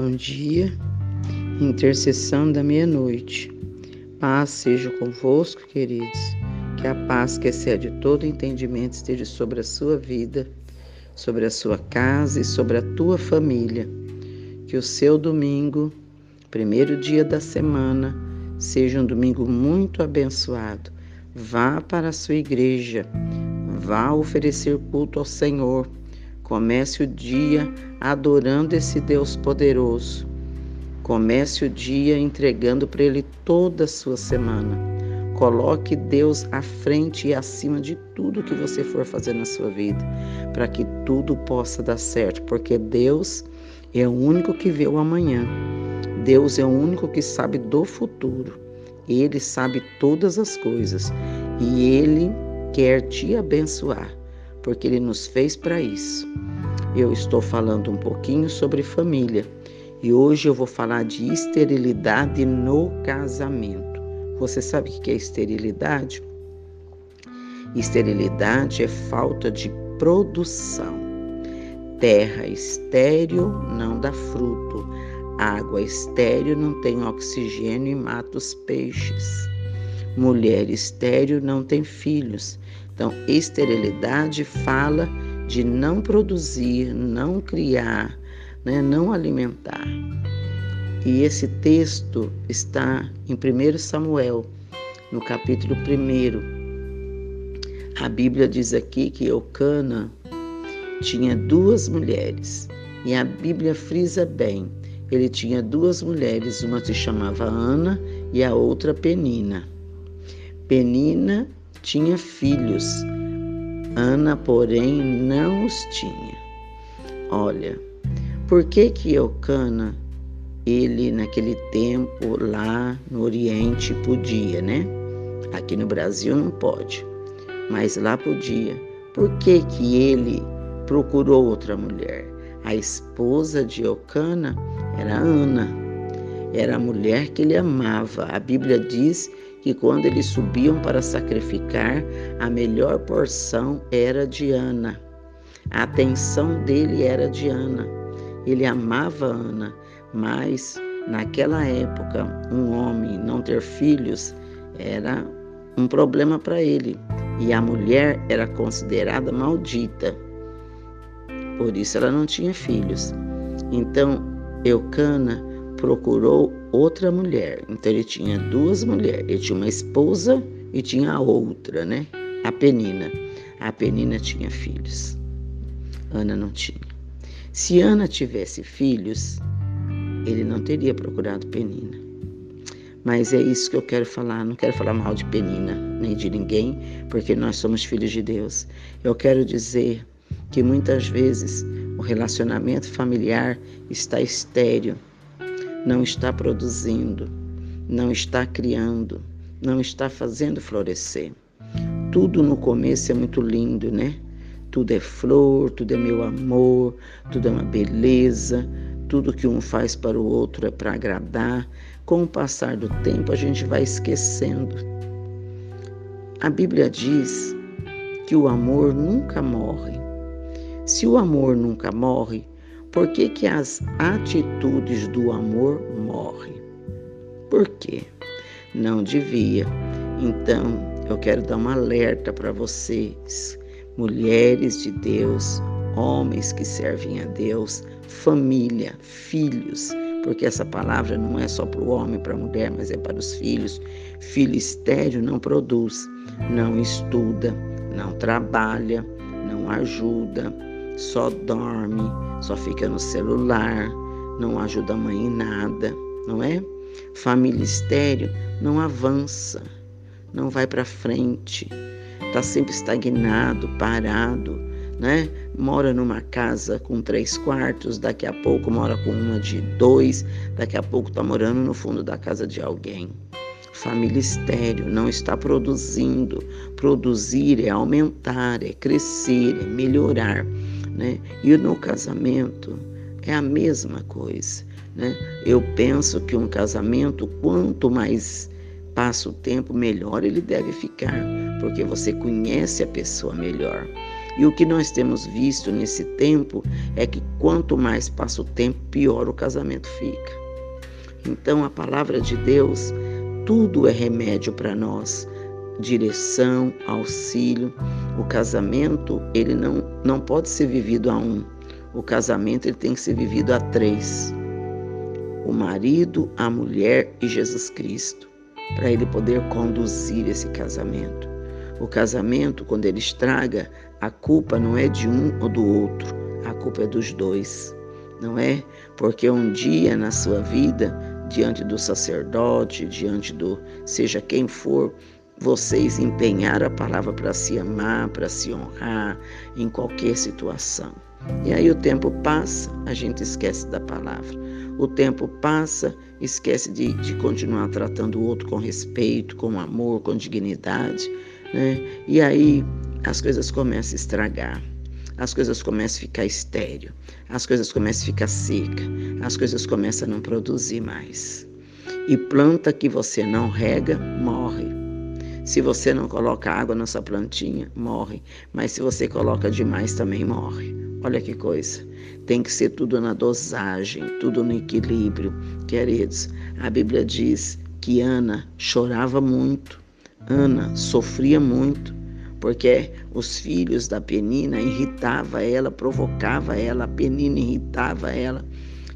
Bom dia, intercessão da meia-noite. Paz seja convosco, queridos. Que a paz que excede todo entendimento esteja sobre a sua vida, sobre a sua casa e sobre a tua família. Que o seu domingo, primeiro dia da semana, seja um domingo muito abençoado. Vá para a sua igreja, vá oferecer culto ao Senhor Comece o dia adorando esse Deus poderoso. Comece o dia entregando para Ele toda a sua semana. Coloque Deus à frente e acima de tudo que você for fazer na sua vida, para que tudo possa dar certo, porque Deus é o único que vê o amanhã. Deus é o único que sabe do futuro. Ele sabe todas as coisas e ele quer te abençoar porque Ele nos fez para isso. Eu estou falando um pouquinho sobre família e hoje eu vou falar de esterilidade no casamento. Você sabe o que é esterilidade? Esterilidade é falta de produção. Terra estéril não dá fruto. Água estéril não tem oxigênio e mata os peixes. Mulher estéril não tem filhos. Então, esterilidade fala de não produzir, não criar, né, não alimentar. E esse texto está em 1 Samuel, no capítulo 1. A Bíblia diz aqui que Eucana tinha duas mulheres. E a Bíblia frisa bem. Ele tinha duas mulheres, uma se chamava Ana e a outra Penina. Penina tinha filhos. Ana, porém, não os tinha. Olha, por que que Eucana, ele naquele tempo lá no Oriente podia, né? Aqui no Brasil não pode, mas lá podia. Por que que ele procurou outra mulher? A esposa de Eucana era Ana. Era a mulher que ele amava. A Bíblia diz que quando eles subiam para sacrificar, a melhor porção era de Ana. A atenção dele era de Ana. Ele amava Ana, mas naquela época, um homem não ter filhos era um problema para ele. E a mulher era considerada maldita. Por isso ela não tinha filhos. Então, Eucana procurou outra mulher. Então ele tinha duas mulheres. Ele tinha uma esposa e tinha a outra, né? A Penina. A Penina tinha filhos. Ana não tinha. Se Ana tivesse filhos, ele não teria procurado Penina. Mas é isso que eu quero falar. Não quero falar mal de Penina, nem de ninguém, porque nós somos filhos de Deus. Eu quero dizer que muitas vezes o relacionamento familiar está estéreo não está produzindo, não está criando, não está fazendo florescer. Tudo no começo é muito lindo, né? Tudo é flor, tudo é meu amor, tudo é uma beleza, tudo que um faz para o outro é para agradar. Com o passar do tempo, a gente vai esquecendo. A Bíblia diz que o amor nunca morre. Se o amor nunca morre, por que, que as atitudes do amor morrem? Por quê? Não devia. Então, eu quero dar um alerta para vocês, mulheres de Deus, homens que servem a Deus, família, filhos, porque essa palavra não é só para o homem, para a mulher, mas é para os filhos. Filho estéreo não produz, não estuda, não trabalha, não ajuda, só dorme, só fica no celular, não ajuda a mãe em nada, não é? Família estéreo não avança, não vai para frente, está sempre estagnado, parado, né? Mora numa casa com três quartos, daqui a pouco mora com uma de dois, daqui a pouco está morando no fundo da casa de alguém. Família estéreo não está produzindo. Produzir é aumentar, é crescer, é melhorar né? E no casamento é a mesma coisa, né? Eu penso que um casamento, quanto mais passa o tempo, melhor ele deve ficar, porque você conhece a pessoa melhor. E o que nós temos visto nesse tempo é que quanto mais passa o tempo, pior o casamento fica. Então a palavra de Deus, tudo é remédio para nós. Direção, auxílio. O casamento, ele não, não pode ser vivido a um. O casamento ele tem que ser vivido a três: o marido, a mulher e Jesus Cristo, para ele poder conduzir esse casamento. O casamento, quando ele estraga, a culpa não é de um ou do outro, a culpa é dos dois, não é? Porque um dia na sua vida, diante do sacerdote, diante do seja quem for, vocês empenharam a palavra para se amar, para se honrar em qualquer situação. E aí o tempo passa, a gente esquece da palavra. O tempo passa, esquece de, de continuar tratando o outro com respeito, com amor, com dignidade. Né? E aí as coisas começam a estragar, as coisas começam a ficar estéreo, as coisas começam a ficar seca, as coisas começam a não produzir mais. E planta que você não rega, morre. Se você não coloca água na sua plantinha, morre. Mas se você coloca demais, também morre. Olha que coisa. Tem que ser tudo na dosagem, tudo no equilíbrio. Queridos, a Bíblia diz que Ana chorava muito Ana sofria muito, porque os filhos da Penina irritava ela, provocava ela, a Penina irritava ela.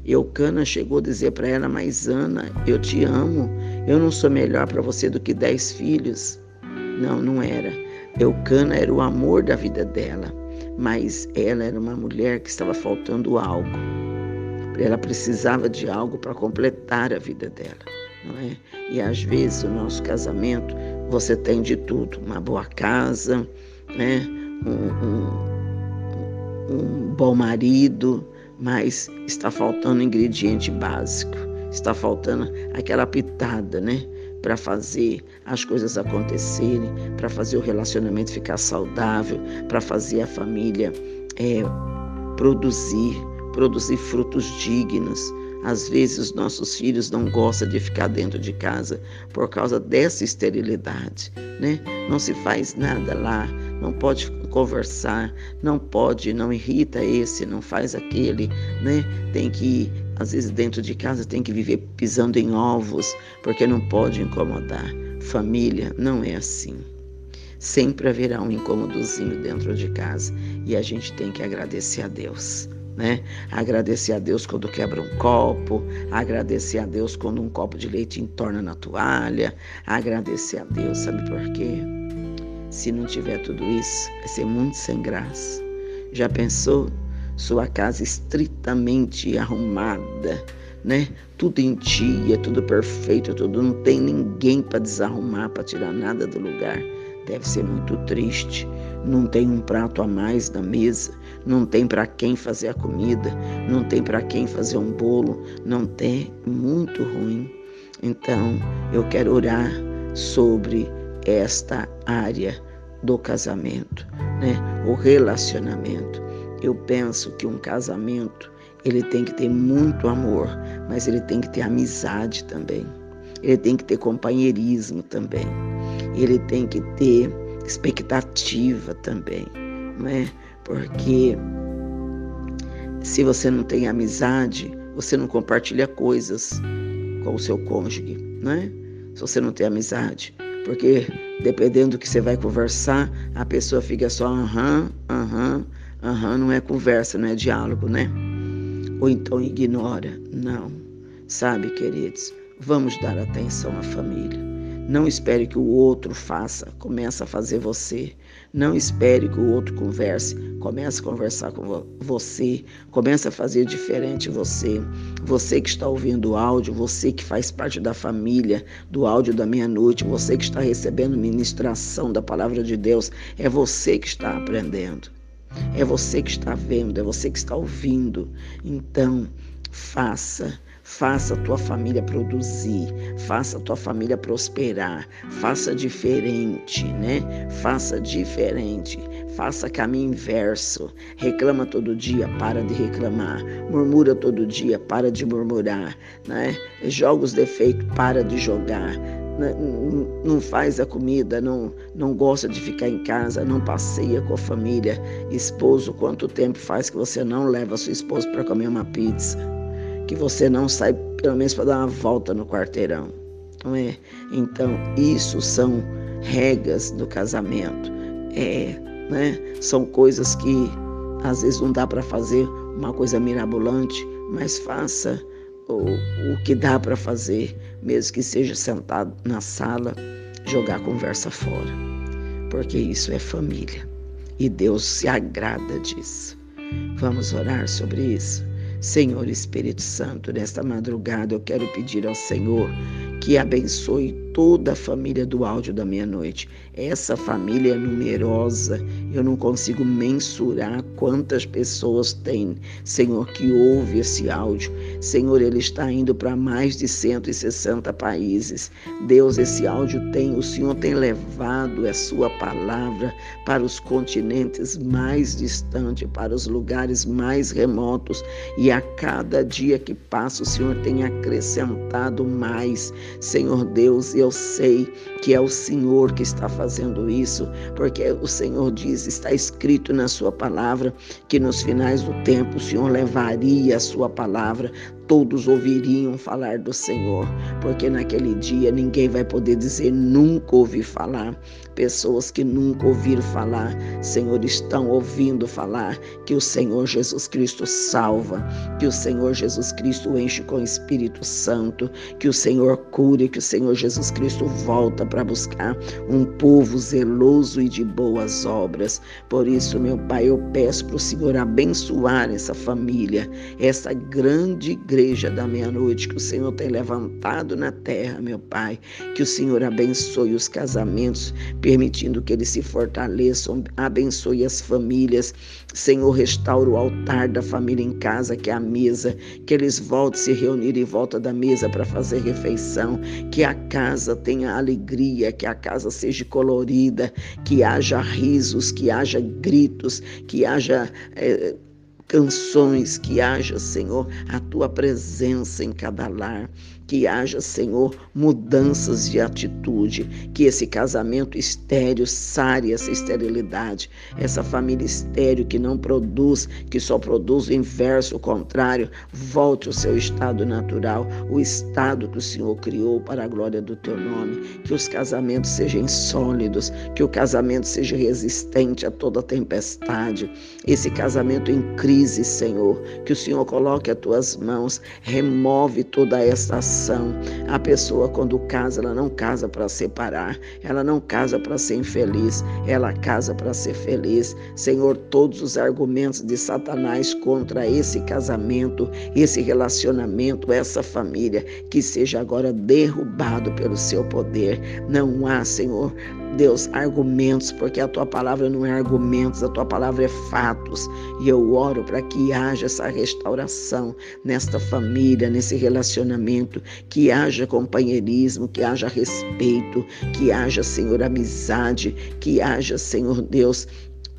Eucana chegou a dizer para ela: Mas Ana, eu te amo, eu não sou melhor para você do que dez filhos. Não, não era. Eucana era o amor da vida dela, mas ela era uma mulher que estava faltando algo. Ela precisava de algo para completar a vida dela, não é? E às vezes o nosso casamento você tem de tudo, uma boa casa, né? um, um, um bom marido, mas está faltando ingrediente básico, está faltando aquela pitada, né? Para fazer as coisas acontecerem, para fazer o relacionamento ficar saudável, para fazer a família é, produzir, produzir frutos dignos, às vezes os nossos filhos não gostam de ficar dentro de casa por causa dessa esterilidade, né? Não se faz nada lá, não pode conversar, não pode, não irrita esse, não faz aquele, né? Tem que às vezes dentro de casa tem que viver pisando em ovos, porque não pode incomodar. Família não é assim. Sempre haverá um incômodozinho dentro de casa e a gente tem que agradecer a Deus né? Agradecer a Deus quando quebra um copo, agradecer a Deus quando um copo de leite entorna na toalha, agradecer a Deus, sabe por quê? Se não tiver tudo isso, vai ser muito sem graça. Já pensou sua casa estritamente arrumada, né? Tudo em dia, tudo perfeito, tudo não tem ninguém para desarrumar, para tirar nada do lugar. Deve ser muito triste. Não tem um prato a mais na mesa, não tem para quem fazer a comida, não tem para quem fazer um bolo, não tem, muito ruim. Então, eu quero orar sobre esta área do casamento, né? O relacionamento. Eu penso que um casamento, ele tem que ter muito amor, mas ele tem que ter amizade também. Ele tem que ter companheirismo também. Ele tem que ter expectativa também, não é? Porque se você não tem amizade, você não compartilha coisas com o seu cônjuge, né? Se você não tem amizade, porque dependendo do que você vai conversar, a pessoa fica só aham, aham, aham, não é conversa, não é diálogo, né? Ou então ignora. Não. Sabe, queridos, vamos dar atenção à família. Não espere que o outro faça, comece a fazer você. Não espere que o outro converse, comece a conversar com você, comece a fazer diferente você. Você que está ouvindo o áudio, você que faz parte da família do áudio da meia-noite, você que está recebendo ministração da palavra de Deus, é você que está aprendendo. É você que está vendo, é você que está ouvindo. Então, faça Faça a tua família produzir, faça a tua família prosperar, faça diferente, né? Faça diferente, faça caminho inverso. Reclama todo dia, para de reclamar. Murmura todo dia, para de murmurar, né? Joga os defeitos, para de jogar não faz a comida, não, não gosta de ficar em casa, não passeia com a família, esposo, quanto tempo faz que você não leva sua esposa para comer uma pizza, que você não sai pelo menos para dar uma volta no quarteirão, não é? Então, isso são regras do casamento, é, né? São coisas que às vezes não dá para fazer uma coisa mirabolante, mas faça o, o que dá para fazer, mesmo que seja sentado na sala, jogar a conversa fora, porque isso é família e Deus se agrada disso. Vamos orar sobre isso. Senhor Espírito Santo, nesta madrugada eu quero pedir ao Senhor que abençoe toda a família do áudio da meia-noite. Essa família é numerosa, eu não consigo mensurar quantas pessoas tem, Senhor, que ouve esse áudio. Senhor, ele está indo para mais de 160 países. Deus, esse áudio tem, o Senhor tem levado a sua palavra para os continentes mais distantes, para os lugares mais remotos, e a cada dia que passa, o Senhor tem acrescentado mais. Senhor Deus, eu sei que é o Senhor que está fazendo isso, porque o Senhor diz, está escrito na sua palavra, que nos finais do tempo o Senhor levaria a sua palavra todos ouviriam falar do Senhor, porque naquele dia ninguém vai poder dizer nunca ouvi falar. Pessoas que nunca ouviram falar, Senhor, estão ouvindo falar que o Senhor Jesus Cristo salva, que o Senhor Jesus Cristo enche com o Espírito Santo, que o Senhor cure, que o Senhor Jesus Cristo volta para buscar um povo zeloso e de boas obras. Por isso, meu Pai, eu peço para o Senhor abençoar essa família, essa grande igreja da meia-noite que o Senhor tem levantado na terra, meu Pai. Que o Senhor abençoe os casamentos, permitindo que eles se fortaleçam, abençoe as famílias. Senhor, restaura o altar da família em casa, que é a mesa, que eles voltem a se reunir em volta da mesa para fazer refeição, que a casa tenha alegria, que a casa seja colorida, que haja risos, que haja gritos, que haja. É, canções, que haja, Senhor, a tua presença em cada lar, que haja, Senhor, mudanças de atitude, que esse casamento estéreo sare essa esterilidade, essa família estéreo que não produz, que só produz o inverso, o contrário, volte ao seu estado natural, o estado que o Senhor criou para a glória do teu nome, que os casamentos sejam sólidos, que o casamento seja resistente a toda tempestade, esse casamento em crise, Senhor, que o Senhor coloque as tuas mãos, remove toda essa ação. A pessoa, quando casa, ela não casa para separar, ela não casa para ser infeliz, ela casa para ser feliz. Senhor, todos os argumentos de Satanás contra esse casamento, esse relacionamento, essa família, que seja agora derrubado pelo seu poder. Não há, Senhor, Deus, argumentos, porque a tua palavra não é argumentos, a tua palavra é fatos. E eu oro para que haja essa restauração nesta família, nesse relacionamento, que haja companheirismo, que haja respeito, que haja, Senhor, amizade, que haja, Senhor Deus,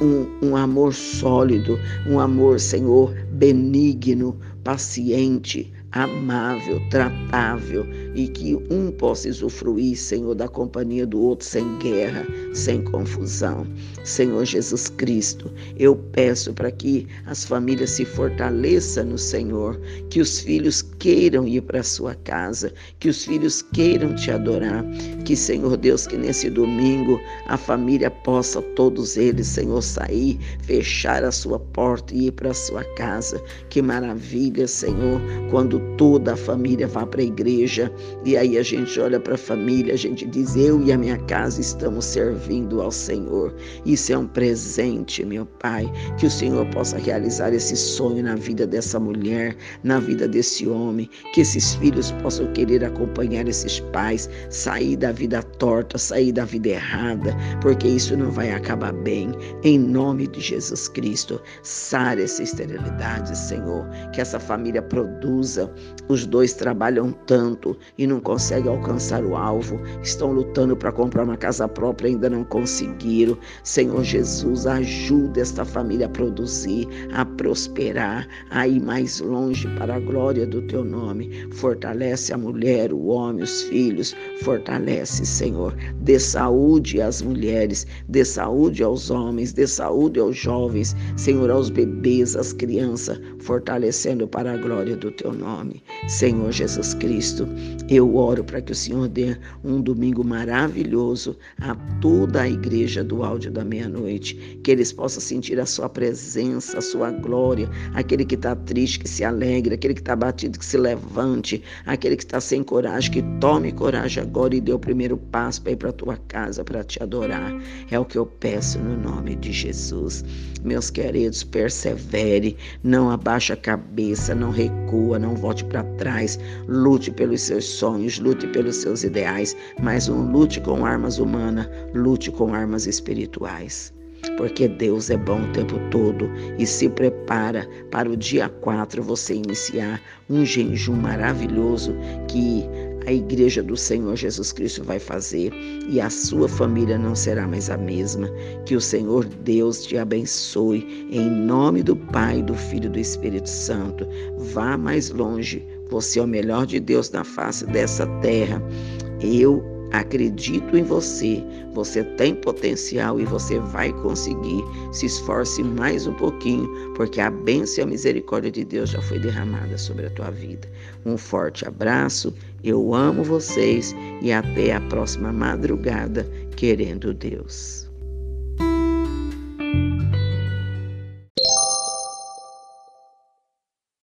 um, um, amor sólido, um amor, Senhor, benigno, paciente, amável, tratável e que um possa usufruir, Senhor, da companhia do outro sem guerra, sem confusão. Senhor Jesus Cristo, eu peço para que as famílias se fortaleçam no Senhor, que os filhos queiram ir para a sua casa, que os filhos queiram te adorar, que, Senhor Deus, que nesse domingo a família possa, todos eles, Senhor, sair, fechar a sua porta e ir para a sua casa. Que maravilha, Senhor, quando toda a família vá para a igreja e aí a gente olha para a família, a gente diz: Eu e a minha casa estamos servindo ao Senhor. Isso é um presente, meu Pai, que o Senhor possa realizar esse sonho na vida dessa mulher, na vida desse homem, que esses filhos possam querer acompanhar esses pais, sair da vida torta, sair da vida errada, porque isso não vai acabar bem. Em nome de Jesus Cristo, sare essa esterilidade, Senhor, que essa família produza os dois trabalham tanto e não conseguem alcançar o alvo, estão lutando para comprar uma casa própria, ainda não conseguiram. Senhor Jesus, ajuda esta família a produzir, a prosperar, a ir mais longe para a glória do teu nome. Fortalece a mulher, o homem, os filhos, fortalece, Senhor. Dê saúde às mulheres, dê saúde aos homens, dê saúde aos jovens, Senhor, aos bebês, às crianças, fortalecendo para a glória do teu nome. Senhor Jesus Cristo, eu oro para que o Senhor dê um domingo maravilhoso a toda a igreja do áudio da meia-noite, que eles possam sentir a sua presença, a sua glória, aquele que está triste, que se alegre, aquele que está batido, que se levante, aquele que está sem coragem, que tome coragem agora e dê o primeiro passo para ir para a tua casa para te adorar. É o que eu peço no nome de Jesus. Meus queridos, persevere, não abaixe a cabeça, não recua, não volte para trás, lute pelos seus sonhos, lute pelos seus ideais, mas não lute com armas humanas, lute com armas espirituais porque Deus é bom o tempo todo e se prepara para o dia 4 você iniciar um jejum maravilhoso que a igreja do Senhor Jesus Cristo vai fazer e a sua família não será mais a mesma. Que o Senhor Deus te abençoe em nome do Pai, do Filho e do Espírito Santo. Vá mais longe. Você é o melhor de Deus na face dessa terra. Eu Acredito em você. Você tem potencial e você vai conseguir. Se esforce mais um pouquinho, porque a bênção e a misericórdia de Deus já foi derramada sobre a tua vida. Um forte abraço. Eu amo vocês e até a próxima madrugada, querendo Deus.